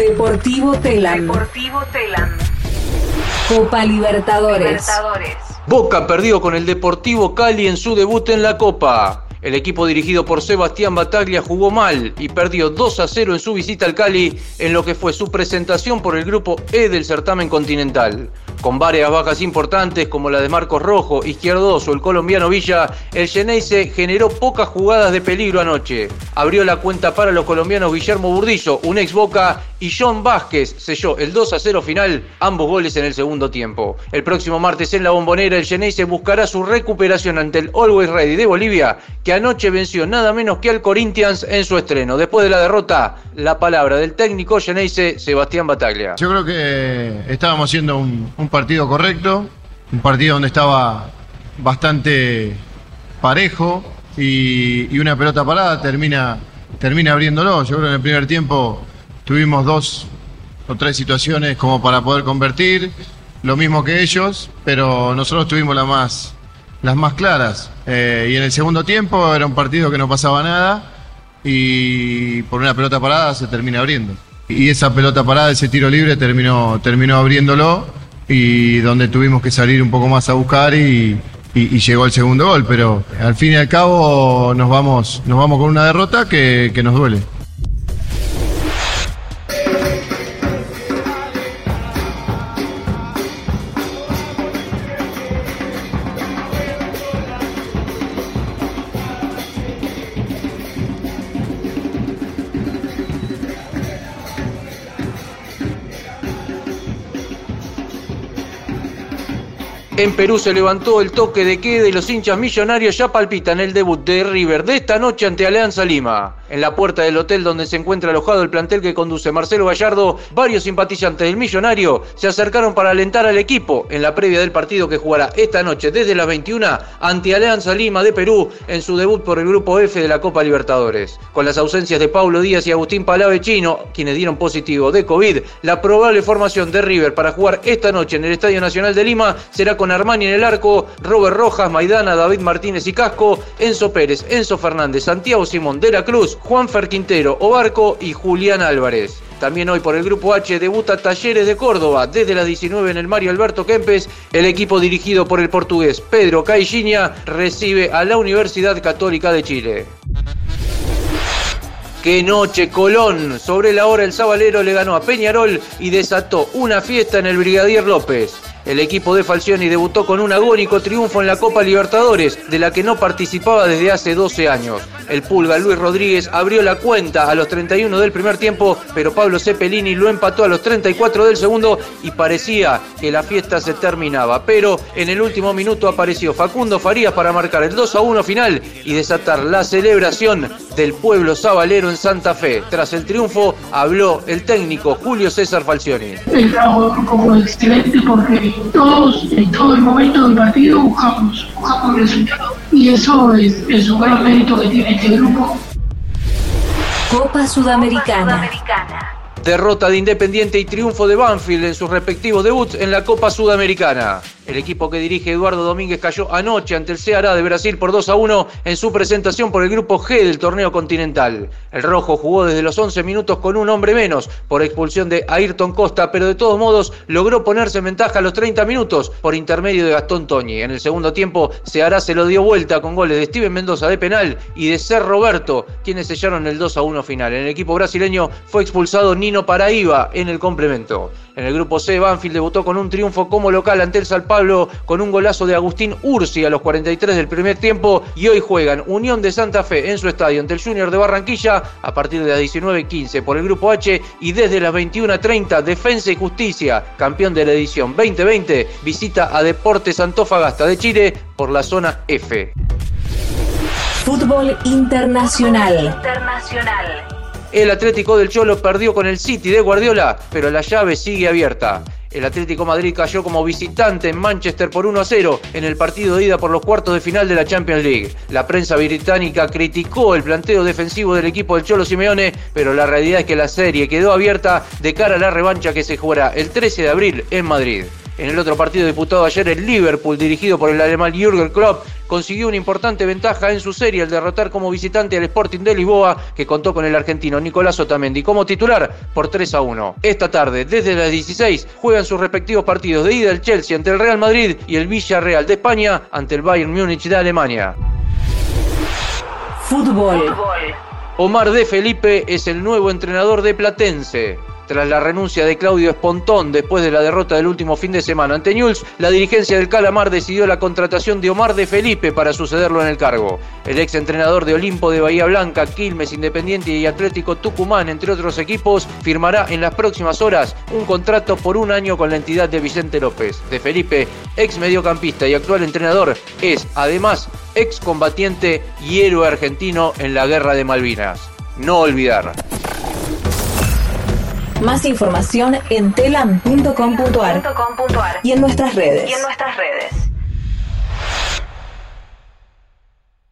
Deportivo Telam. Deportivo Telam. Copa Libertadores. Libertadores. Boca perdió con el Deportivo Cali en su debut en la Copa. El equipo dirigido por Sebastián Bataglia jugó mal y perdió 2 a 0 en su visita al Cali en lo que fue su presentación por el grupo E del certamen continental. Con varias bajas importantes como la de Marcos Rojo, Izquierdoso, el colombiano Villa, el Geneise generó pocas jugadas de peligro anoche. Abrió la cuenta para los colombianos Guillermo Burdizo, un ex Boca, y John Vázquez selló el 2 a 0 final, ambos goles en el segundo tiempo. El próximo martes en la bombonera, el Geneise buscará su recuperación ante el Always Ready de Bolivia, que anoche venció nada menos que al Corinthians en su estreno. Después de la derrota, la palabra del técnico Geneise Sebastián Bataglia. Yo creo que estábamos haciendo un, partido correcto, un partido donde estaba bastante parejo y, y una pelota parada termina, termina abriéndolo. Yo creo que en el primer tiempo tuvimos dos o tres situaciones como para poder convertir, lo mismo que ellos, pero nosotros tuvimos las más claras. Eh, y en el segundo tiempo era un partido que no pasaba nada y por una pelota parada se termina abriendo. Y esa pelota parada, ese tiro libre terminó, terminó abriéndolo y donde tuvimos que salir un poco más a buscar y, y- llegó el segundo gol. Pero al fin y al cabo nos vamos, nos vamos con una derrota que nos duele. En Perú se levantó el toque de queda y los hinchas millonarios ya palpitan el debut de River de esta noche ante Alianza Lima. En la puerta del hotel donde se encuentra alojado el plantel que conduce Marcelo Gallardo, varios simpatizantes del millonario se acercaron para alentar al equipo en la previa del partido que jugará esta noche desde las 21 ante Alianza Lima de Perú en su debut por el grupo F de la Copa Libertadores. Con las ausencias de Paulo Díaz y Agustín Palavecino, quienes dieron positivo de COVID, la probable formación de River para jugar esta noche en el Estadio Nacional de Lima será con Armani en el arco, Robert Rojas, Maidana, David Martínez y Casco, Enzo Pérez, Enzo Fernández, Santiago Simón de la Cruz, Juan Fer Quintero, Obarco y Julián Álvarez. También hoy por el Grupo H debuta Talleres de Córdoba. Desde las 19 en el Mario Alberto Kempes, el equipo dirigido por el portugués Pedro Caixinha recibe a la Universidad Católica de Chile. ¡Qué noche, Colón! Sobre la hora el Sabalero le ganó a Peñarol y desató una fiesta en el Brigadier López. El equipo de Falcioni debutó con un agónico triunfo en la Copa Libertadores, de la que no participaba desde hace 12 años. El pulga Luis Rodríguez abrió la cuenta a los 31 del primer tiempo, pero Pablo Cepelini lo empató a los 34 del segundo y parecía que la fiesta se terminaba. Pero en el último minuto apareció Facundo Farías para marcar el 2 a 1 final y desatar la celebración del pueblo sabalero en Santa Fe. Tras el triunfo habló el técnico Julio César Falcioni. El trabajo fue excelente porque todos en todo el momento del partido buscamos, buscamos el resultado. Y eso es, es un gran mérito que tiene este grupo. Copa Sudamericana. Derrota de Independiente y triunfo de Banfield en sus respectivos debuts en la Copa Sudamericana. El equipo que dirige Eduardo Domínguez cayó anoche ante el Ceará de Brasil por 2 a 1 en su presentación por el grupo G del torneo continental. El rojo jugó desde los 11 minutos con un hombre menos por expulsión de Ayrton Costa, pero de todos modos logró ponerse en ventaja a los 30 minutos por intermedio de Gastón Toñi. En el segundo tiempo, Ceará se lo dio vuelta con goles de Steven Mendoza de penal y de Ser Roberto, quienes sellaron el 2 a 1 final. En el equipo brasileño fue expulsado Nino Paraíba en el complemento. En el grupo C, Banfield debutó con un triunfo como local ante el San Pablo con un golazo de Agustín Ursi a los 43 del primer tiempo y hoy juegan Unión de Santa Fe en su estadio ante el Junior de Barranquilla a partir de las 19.15 por el grupo H y desde las 21.30 Defensa y Justicia, campeón de la edición 2020, visita a Deportes Antofagasta de Chile por la zona F. Fútbol internacional. Internacional. El Atlético del Cholo perdió con el City de Guardiola, pero la llave sigue abierta. El Atlético Madrid cayó como visitante en Manchester por 1 a 0 en el partido de ida por los cuartos de final de la Champions League. La prensa británica criticó el planteo defensivo del equipo del Cholo Simeone, pero la realidad es que la serie quedó abierta de cara a la revancha que se jugará el 13 de abril en Madrid. En el otro partido disputado ayer, el Liverpool, dirigido por el alemán Jürgen Klopp, consiguió una importante ventaja en su serie al derrotar como visitante al Sporting de Lisboa, que contó con el argentino Nicolás Otamendi como titular por 3 a 1. Esta tarde, desde las 16, juegan sus respectivos partidos de ida el Chelsea ante el Real Madrid y el Villarreal de España ante el Bayern Múnich de Alemania. Fútbol. Fútbol. Omar de Felipe es el nuevo entrenador de Platense. Tras la renuncia de Claudio Espontón después de la derrota del último fin de semana ante Newell's, la dirigencia del Calamar decidió la contratación de Omar de Felipe para sucederlo en el cargo. El ex entrenador de Olimpo de Bahía Blanca, Quilmes Independiente y Atlético Tucumán, entre otros equipos, firmará en las próximas horas un contrato por un año con la entidad de Vicente López. De Felipe, ex mediocampista y actual entrenador, es además ex combatiente y héroe argentino en la Guerra de Malvinas. No olvidar. Más información en telam.com.ar .com.ar. y en nuestras redes. Y en nuestras redes.